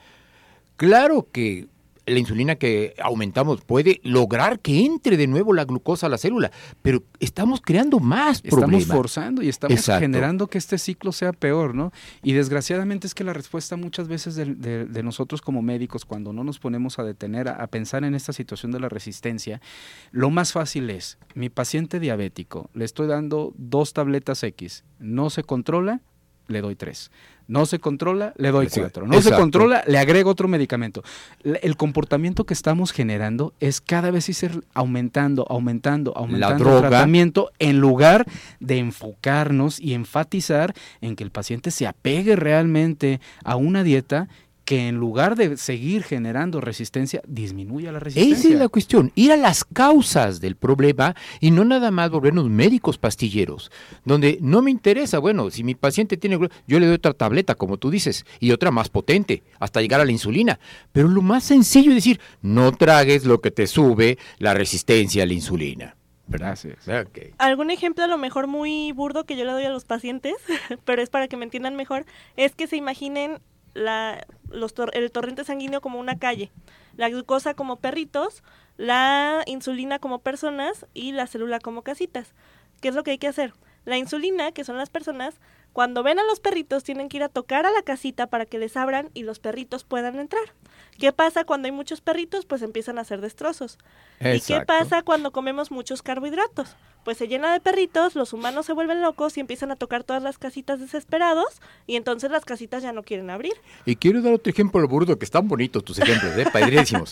claro que la insulina que aumentamos puede lograr que entre de nuevo la glucosa a la célula, pero estamos creando más problemas. Estamos forzando y estamos generando que este ciclo sea peor, ¿no? Y desgraciadamente es que la respuesta muchas veces de, nosotros como médicos, cuando no nos ponemos a detener, a, a pensar en esta situación de la resistencia, lo más fácil es, mi paciente diabético, le estoy dando dos tabletas X, no se controla, le doy tres. No se controla, le doy cuatro. No se controla, le agrego otro medicamento. El comportamiento que estamos generando es cada vez ir aumentando, aumentando, aumentando el tratamiento en lugar de enfocarnos y enfatizar en que el paciente se apegue realmente a una dieta que en lugar de seguir generando resistencia, disminuya la resistencia. Esa es la cuestión, ir a las causas del problema y no nada más volvernos médicos pastilleros, donde no me interesa, bueno, si mi paciente tiene, yo le doy otra tableta, como tú dices, y otra más potente, hasta llegar a la insulina. Pero lo más sencillo es decir, no tragues lo que te sube la resistencia a la insulina. Gracias. Algún ejemplo a lo mejor muy burdo que yo le doy a los pacientes, pero es para que me entiendan mejor, es que se imaginen la los el torrente sanguíneo como una calle, la glucosa como perritos, la insulina como personas y la célula como casitas. ¿Qué es lo que hay que hacer? La insulina, que son las personas, cuando ven a los perritos tienen que ir a tocar a la casita para que les abran y los perritos puedan entrar. ¿Qué pasa cuando hay muchos perritos? Pues empiezan a hacer destrozos. ¿Y qué pasa cuando comemos muchos carbohidratos? Pues se llena de perritos, los humanos se vuelven locos y empiezan a tocar todas las casitas desesperados y entonces las casitas ya no quieren abrir. Y quiero dar otro ejemplo burdo que están bonitos tus ejemplos, ¿eh? Padrísimos.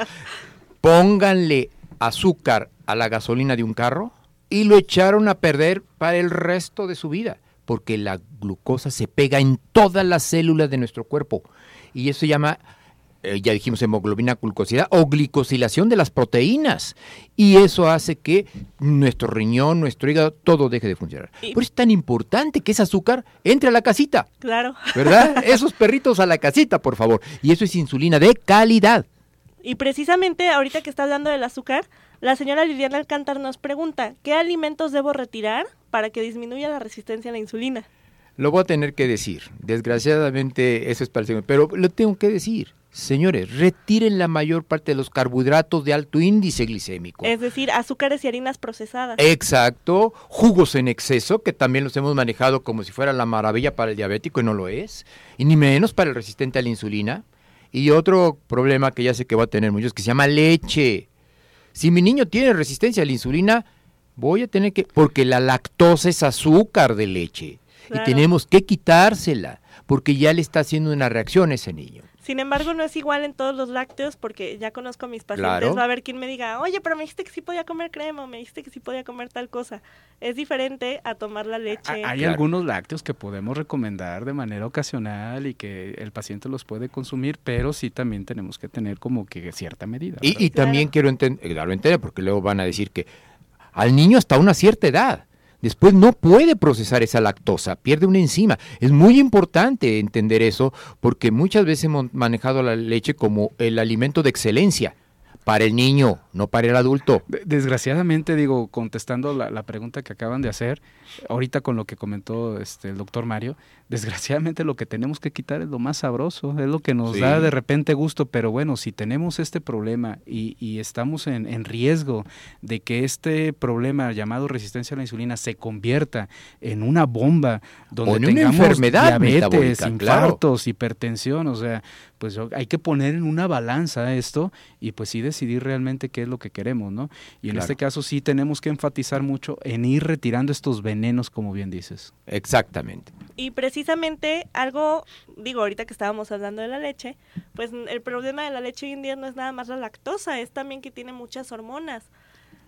Pónganle azúcar a la gasolina de un carro y lo echaron a perder para el resto de su vida, porque la glucosa se pega en todas las células de nuestro cuerpo y eso se llama eh, ya dijimos hemoglobina glucosidad o glicosilación de las proteínas y eso hace que nuestro riñón, nuestro hígado, todo deje de funcionar. Por eso es tan importante que ese azúcar entre a la casita. Claro. ¿Verdad? Esos perritos a la casita, por favor. Y eso es insulina de calidad. Y precisamente ahorita que está hablando del azúcar, la señora Liliana Alcántar nos pregunta, ¿qué alimentos debo retirar para que disminuya la resistencia a la insulina? Lo voy a tener que decir. Desgraciadamente eso es para el pero lo tengo que decir. Señores, retiren la mayor parte de los carbohidratos de alto índice glicémico. Es decir, azúcares y harinas procesadas. Exacto, jugos en exceso, que también los hemos manejado como si fuera la maravilla para el diabético y no lo es, y ni menos para el resistente a la insulina. Y otro problema que ya sé que va a tener muchos, que se llama leche. Si mi niño tiene resistencia a la insulina, voy a tener que, porque la lactosa es azúcar de leche y tenemos que quitársela, porque ya le está haciendo una reacción a ese niño. Sin embargo, no es igual en todos los lácteos porque ya conozco a mis pacientes. Va a haber quien me diga, oye, pero me dijiste que sí podía comer crema, o me dijiste que sí podía comer tal cosa. Es diferente a tomar la leche. Hay algunos lácteos que podemos recomendar de manera ocasional y que el paciente los puede consumir, pero sí también tenemos que tener como que cierta medida. Y, también quiero entender, darlo entero, porque luego van a decir que al niño hasta una cierta edad después no puede procesar esa lactosa, pierde una enzima. Es muy importante entender eso porque muchas veces hemos manejado la leche como el alimento de excelencia para el niño, no para el adulto. Desgraciadamente, digo, contestando la, pregunta que acaban de hacer, ahorita con lo que comentó este, el doctor Mario, desgraciadamente lo que tenemos que quitar es lo más sabroso, es lo que nos da de repente gusto, pero bueno, si tenemos este problema y, estamos en, riesgo de que este problema llamado resistencia a la insulina se convierta en una bomba donde tengamos enfermedad diabetes, infartos, hipertensión, o sea, pues hay que poner en una balanza esto y pues sí decidir realmente qué es lo que queremos, ¿no? Y en este caso sí tenemos que enfatizar mucho en ir retirando estos venenos, como bien dices. Exactamente. Y precisamente algo, digo, ahorita que estábamos hablando de la leche, pues el problema de la leche hoy en día no es nada más la lactosa, es también que tiene muchas hormonas.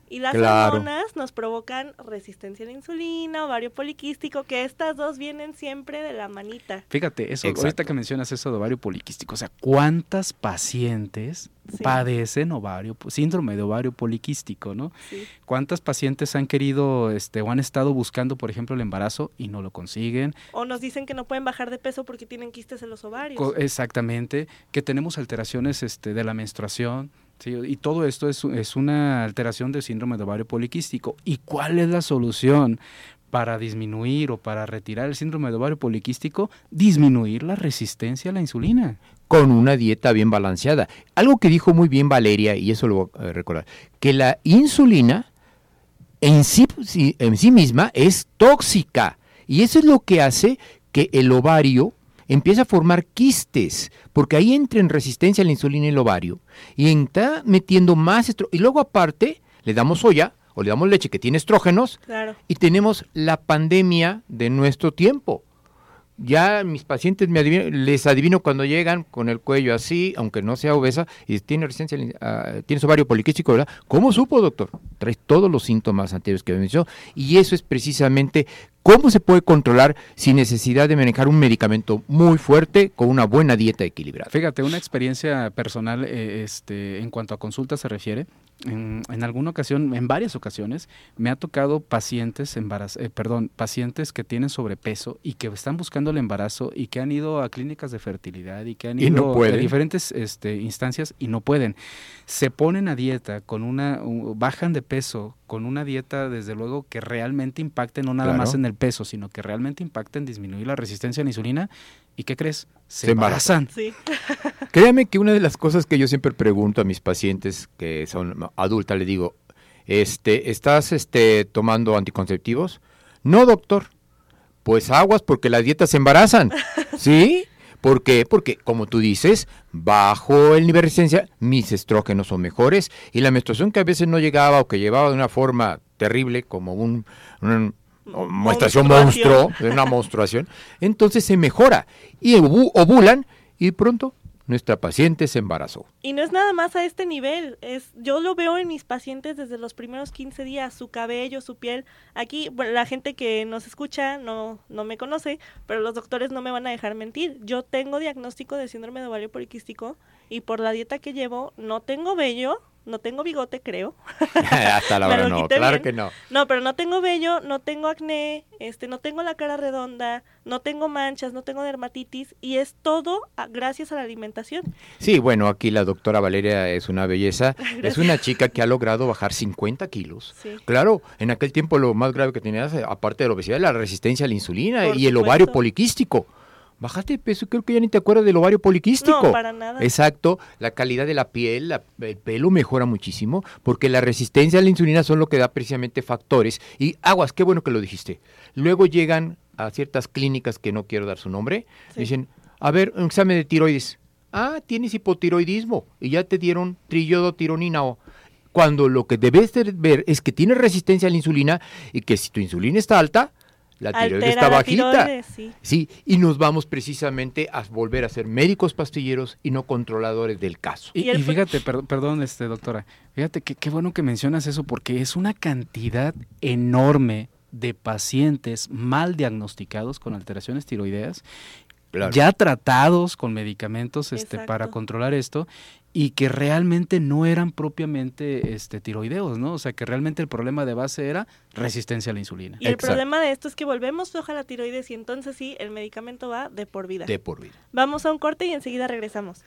Y las hormonas nos provocan resistencia a la insulina, ovario poliquístico, que estas dos vienen siempre de la manita. Fíjate, eso, ahorita que mencionas eso de ovario poliquístico, o sea, ¿cuántas pacientes padecen ovario, síndrome de ovario poliquístico, ¿no? ¿Cuántas pacientes han querido este, o han estado buscando, por ejemplo, el embarazo y no lo consiguen? O nos dicen que no pueden bajar de peso porque tienen quistes en los ovarios. exactamente, que tenemos alteraciones este, de la menstruación, y todo esto es, es, una alteración del síndrome de ovario poliquístico. ¿Y cuál es la solución para disminuir o para retirar el síndrome de ovario poliquístico? Disminuir la resistencia a la insulina. Con una dieta bien balanceada. Algo que dijo muy bien Valeria, y eso lo voy a recordar, que la insulina en sí, en sí misma es tóxica. Y eso es lo que hace que el ovario empieza a formar quistes, porque ahí entra en resistencia a la insulina el ovario y está metiendo más estrógeno. Y luego aparte le damos soya o le damos leche que tiene estrógenos y tenemos la pandemia de nuestro tiempo. Ya mis pacientes me les adivino cuando llegan con el cuello así, aunque no sea obesa, y tiene resistencia, uh, tiene ovario poliquístico, ¿verdad? ¿Cómo supo, doctor? Trae todos los síntomas anteriores que me mencionó. Y eso es precisamente ¿Cómo se puede controlar sin necesidad de manejar un medicamento muy fuerte con una buena dieta equilibrada? Fíjate, una experiencia personal eh, este, en cuanto a consulta se refiere. En, alguna ocasión, en varias ocasiones, me ha tocado pacientes embaraz eh, perdón, pacientes que tienen sobrepeso y que están buscando el embarazo y que han ido a clínicas de fertilidad y que han ido a diferentes este, instancias y no pueden. Se ponen a dieta con una, bajan de peso con una dieta, desde luego, que realmente impacte no nada Claro. más en el peso, sino que realmente impacte en disminuir la resistencia a la insulina. ¿Y qué crees? Se, Se embarazan. embarazan. Sí. Créame que una de las cosas que yo siempre pregunto a mis pacientes que son adultas, le digo, este, ¿estás este, tomando anticonceptivos? No, doctor. Pues aguas porque las dietas se embarazan. ¿Sí? ¿Por qué? Porque, como tú dices, bajo el nivel de resistencia, mis estrógenos son mejores y la menstruación que a veces no llegaba o que llevaba de una forma terrible, como un, un- menstruación monstruo, de una monstruación, entonces se mejora y ovu- ovulan y pronto nuestra paciente se embarazó. Y no es nada más a este nivel, es yo lo veo en mis pacientes desde los primeros 15 días, su cabello, su piel. Aquí, la gente que nos escucha no, no me conoce, pero los doctores no me van a dejar mentir. Yo tengo diagnóstico de síndrome de ovario poliquístico y por la dieta que llevo no tengo vello, no tengo bigote, creo. Hasta la hora no, claro bien. que no. No, pero no tengo vello, no tengo acné, este, no tengo la cara redonda, no tengo manchas, no tengo dermatitis y es todo a- gracias a la alimentación. Sí, bueno, aquí la doctora Valeria es una belleza. Es una chica que ha logrado bajar 50 kilos. Sí. Claro, en aquel tiempo lo más grave que tenías, aparte de la obesidad, era la resistencia a la insulina Por y el ovario poliquístico. Bajaste de peso, creo que ya ni te acuerdas del ovario poliquístico. No, para nada. Exacto, la calidad de la piel, la- el pelo mejora muchísimo, porque la resistencia a la insulina son lo que da precisamente factores. Y aguas, qué bueno que lo dijiste. Luego llegan a ciertas clínicas que no quiero dar su nombre, Sí. dicen, a ver, un examen de tiroides. Ah, tienes hipotiroidismo y ya te dieron triyodotironina o cuando lo que debes de ver es que tienes resistencia a la insulina y que si tu insulina está alta, la tiroides Altera está la bajita. tiroides, sí. Sí, y nos vamos precisamente a volver a ser médicos pastilleros y no controladores del caso. Y, fíjate, per- perdón, este, doctora, fíjate que qué bueno que mencionas eso porque es una cantidad enorme de pacientes mal diagnosticados con alteraciones tiroideas, Claro. ya tratados con medicamentos este, para controlar esto y que realmente no eran propiamente este, tiroideos, ¿no? O sea, que realmente el problema de base era resistencia a la insulina. Y el Exacto. problema de esto es que volvemos floja la tiroides y entonces sí, el medicamento va de por vida. De por vida. Vamos a un corte y enseguida regresamos.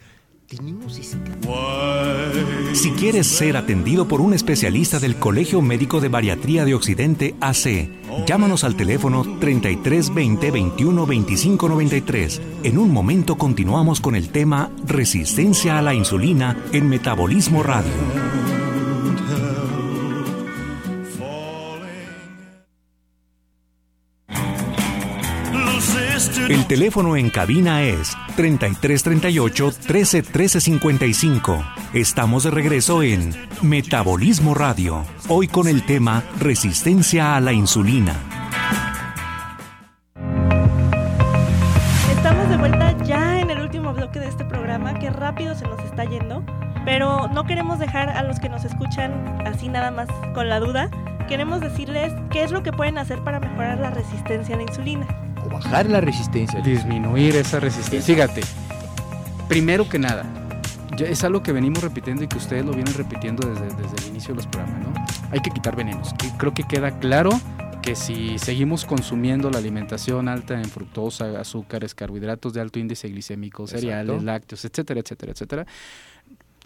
Si quieres ser atendido por un especialista del Colegio Médico de Bariatría de Occidente AC, llámanos al teléfono 33 20 21 25 93. En un momento continuamos con el tema Resistencia a la insulina en Metabolismo Radio. El teléfono en cabina es 3338 13 13 55. Estamos de regreso en Metabolismo Radio, hoy con el tema Resistencia a la insulina. Estamos de vuelta ya en el último bloque de este programa, que rápido se nos está yendo, pero no queremos dejar a los que nos escuchan así nada más con la duda. Queremos decirles qué es lo que pueden hacer para mejorar la resistencia a la insulina. Bajar la resistencia. disminuir esa resistencia. Fíjate, primero que nada, yo- es algo que venimos repitiendo y que ustedes lo vienen repitiendo desde, desde el inicio de los programas, ¿no? Hay que quitar venenos. Y creo que queda claro que si seguimos consumiendo la alimentación alta en fructosa, azúcares, carbohidratos de alto índice glicémico, cereales, Exacto. lácteos, etcétera, etcétera, etcétera,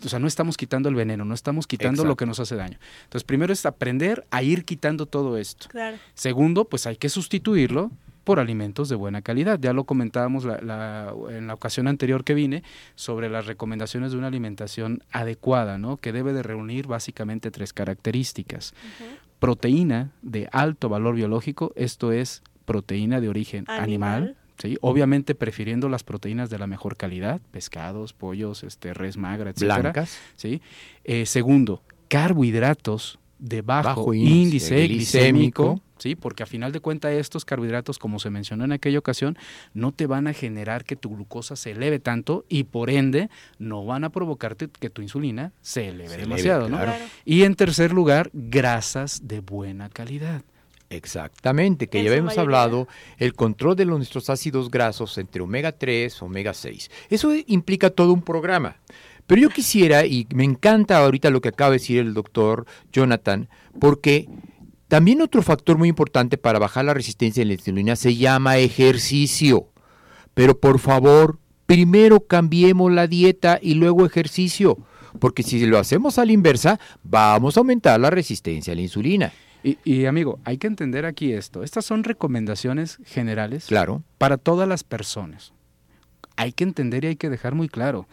o sea, no estamos quitando el veneno, no estamos quitando lo que nos hace daño. Entonces, primero es aprender a ir quitando todo esto. Claro. Segundo, pues hay que sustituirlo por alimentos de buena calidad. Ya lo comentábamos la- la- en la ocasión anterior que vine sobre las recomendaciones de una alimentación adecuada, ¿no? Que debe de reunir básicamente tres características. Proteína de alto valor biológico, esto es proteína de origen animal, Animal. ¿sí? obviamente prefiriendo las proteínas de la mejor calidad, pescados, pollos, este, res magra, etcétera. Blancas. ¿sí? Eh, segundo, carbohidratos de bajo, Bajo índice, índice glicémico, glicémico. ¿sí? porque a final de cuentas estos carbohidratos, como se mencionó en aquella ocasión, no te van a generar que tu glucosa se eleve tanto y por ende no van a provocarte que tu insulina se eleve Se demasiado. ¿no? claro. Y en tercer lugar, grasas de buena calidad. Exactamente, que En ya habíamos hablado, el control de los- nuestros ácidos grasos entre omega 3, omega 6. Eso implica todo un programa. Pero yo quisiera, y me encanta ahorita lo que acaba de decir el doctor Jonathan, porque también otro factor muy importante para bajar la resistencia a la insulina se llama ejercicio. Pero por favor, primero cambiemos la dieta y luego ejercicio. porque si lo hacemos a la inversa, vamos a aumentar la resistencia a la insulina. Y, y, amigo, hay que entender aquí esto. Estas son recomendaciones generales Claro. para todas las personas. Hay que entender y hay que dejar muy claro.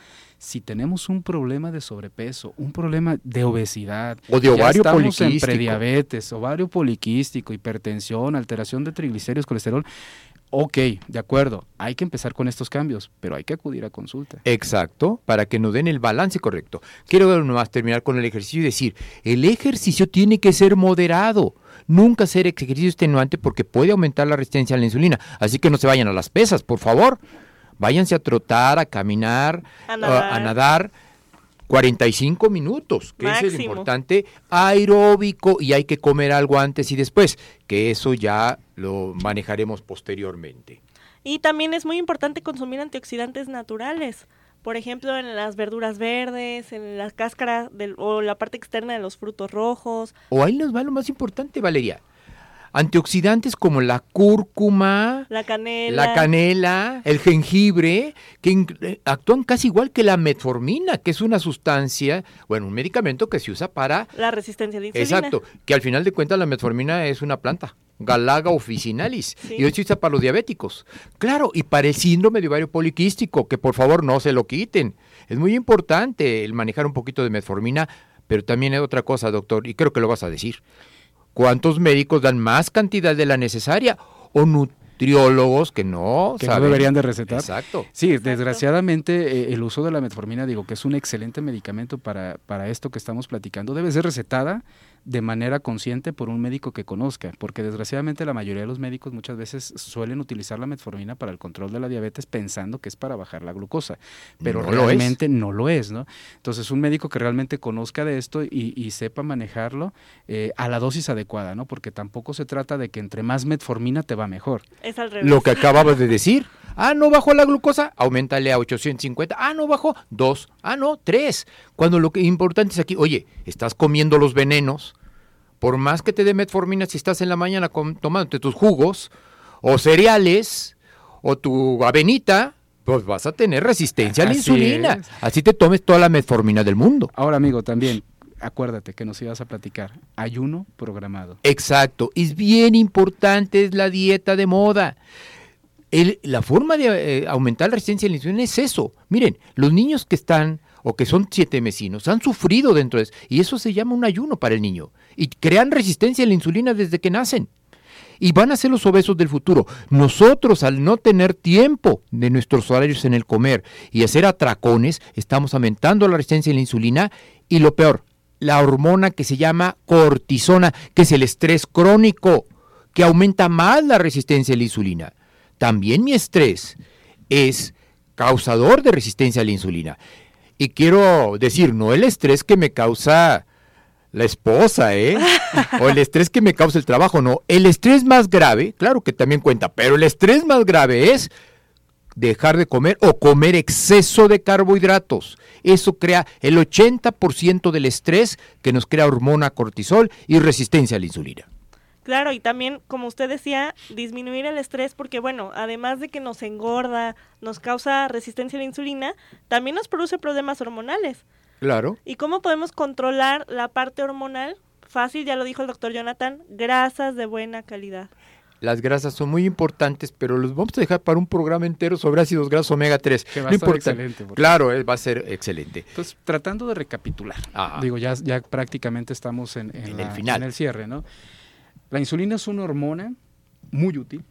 Si tenemos un problema de sobrepeso, un problema de obesidad, O de ya ovario estamos en poliquístico. prediabetes, ovario poliquístico, hipertensión, alteración de triglicéridos, colesterol, ok, de acuerdo, hay que empezar con estos cambios, pero hay que acudir a consulta. Exacto, para que nos den el balance correcto. Quiero nomás terminar con el ejercicio y decir, el ejercicio tiene que ser moderado. Nunca hacer ejercicio extenuante porque puede aumentar la resistencia a la insulina. Así que no se vayan a las pesas, por favor. Váyanse a trotar, a caminar, A a nadar. a nadar 45 minutos, que es el importante, aeróbico y hay que comer algo antes y después, que eso ya lo manejaremos posteriormente. Y también es muy importante consumir antioxidantes naturales. Por ejemplo, en las verduras verdes, en la cáscara del, o la parte externa de los frutos rojos. O ahí nos va lo más importante, Valeria. Antioxidantes como la cúrcuma, La canela. la canela, el jengibre, que eh, actúan casi igual que la metformina, que es una sustancia, bueno, un medicamento que se usa para... La resistencia a la insulina. Exacto, que al final de cuentas la metformina es una planta, Galaga officinalis, Sí. y hoy se usa para los diabéticos. Claro, y para el síndrome de ovario poliquístico, que por favor no se lo quiten. Es muy importante el manejar un poquito de metformina, pero también hay otra cosa, doctor, y creo que lo vas a decir. ¿Cuántos médicos dan más cantidad de la necesaria? O nutriólogos que no Que no saben. deberían de recetar. Exacto. Sí, Exacto. desgraciadamente eh, el uso de la metformina, digo que es un excelente medicamento para, para esto que estamos platicando, debe ser recetada de manera consciente por un médico que conozca, porque desgraciadamente la mayoría de los médicos muchas veces suelen utilizar la metformina para el control de la diabetes pensando que es para bajar la glucosa, pero No lo es. realmente no lo es, ¿no? Entonces un médico que realmente conozca de esto y, y sepa manejarlo eh, a la dosis adecuada, ¿no? Porque tampoco se trata de que entre más metformina te va mejor. Es al revés. Lo que acababas de decir. Ah, no bajó la glucosa, aumentale a 850. Ah, no bajó, dos. Ah, no, tres. Cuando lo que importante es aquí, oye, estás comiendo los venenos. Por más que te dé metformina, si estás en la mañana tomándote tus jugos, o cereales, o tu avenita, pues vas a tener resistencia a la Así insulina. es. Así te tomes toda la metformina del mundo. Ahora, amigo, también acuérdate que nos ibas a platicar. Ayuno programado. Exacto, es bien importante, es la dieta de moda. La forma de eh, aumentar la resistencia a la insulina es eso. Miren, los niños que están o que son siete mesinos han sufrido dentro de eso y eso se llama un ayuno para el niño y crean resistencia a la insulina desde que nacen. Y van a ser los obesos del futuro. Nosotros, al no tener tiempo de nuestros horarios en el comer y hacer atracones, estamos aumentando la resistencia a la insulina y lo peor, la hormona que se llama cortisona, que es el estrés crónico, que aumenta más la resistencia a la insulina. También mi estrés es causador de resistencia a la insulina. Y quiero decir, no el estrés que me causa la esposa, ¿eh? O el estrés que me causa el trabajo, no. El estrés más grave, claro que también cuenta, pero el estrés más grave es dejar de comer o comer exceso de carbohidratos. Eso crea el 80% del estrés que nos crea hormona cortisol y resistencia a la insulina. Claro, y también, como usted decía, disminuir el estrés porque, bueno, además de que nos engorda, nos causa resistencia a la insulina, también nos produce problemas hormonales. Claro. ¿Y cómo podemos controlar la parte hormonal? Fácil, ya lo dijo el doctor Jonathan, grasas de buena calidad. Las grasas son muy importantes, pero los vamos a dejar para un programa entero sobre ácidos grasos omega 3. Que va a No estar excelente, porque- Claro, eh, va a ser excelente. Entonces, tratando de recapitular, Ajá. digo, ya, ya prácticamente estamos en, en En la- el final. en el cierre, ¿no? La insulina es una hormona muy útil,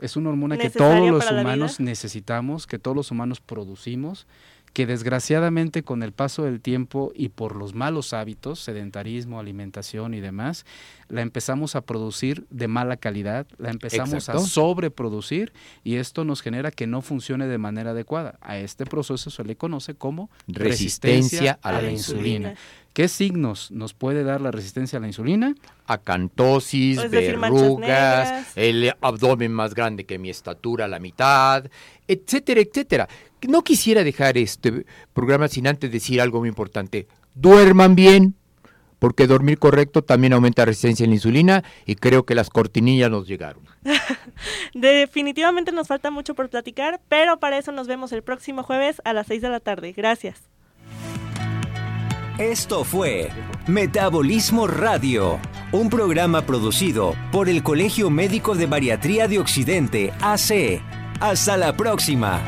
es una hormona que todos los humanos necesitamos, que todos los humanos producimos, que desgraciadamente con el paso del tiempo y por los malos hábitos, sedentarismo, alimentación y demás, la empezamos a producir de mala calidad, la empezamos Exacto. a sobreproducir y esto nos genera que no funcione de manera adecuada. A este proceso se le conoce como Resistencia a la insulina. ¿Qué signos nos puede dar la resistencia a la insulina? Acantosis, verrugas, el abdomen más grande que mi estatura, a la mitad, etcétera, etcétera. No quisiera dejar este programa sin antes decir algo muy importante. Duerman bien, porque dormir correcto también aumenta la resistencia a la insulina y creo que las cortinillas nos llegaron. Definitivamente nos falta mucho por platicar, pero para eso nos vemos el próximo jueves a las 6 de la tarde. Gracias. Esto fue Metabolismo Radio, un programa producido por el Colegio Médico de Bariatría de Occidente, AC. Hasta la próxima.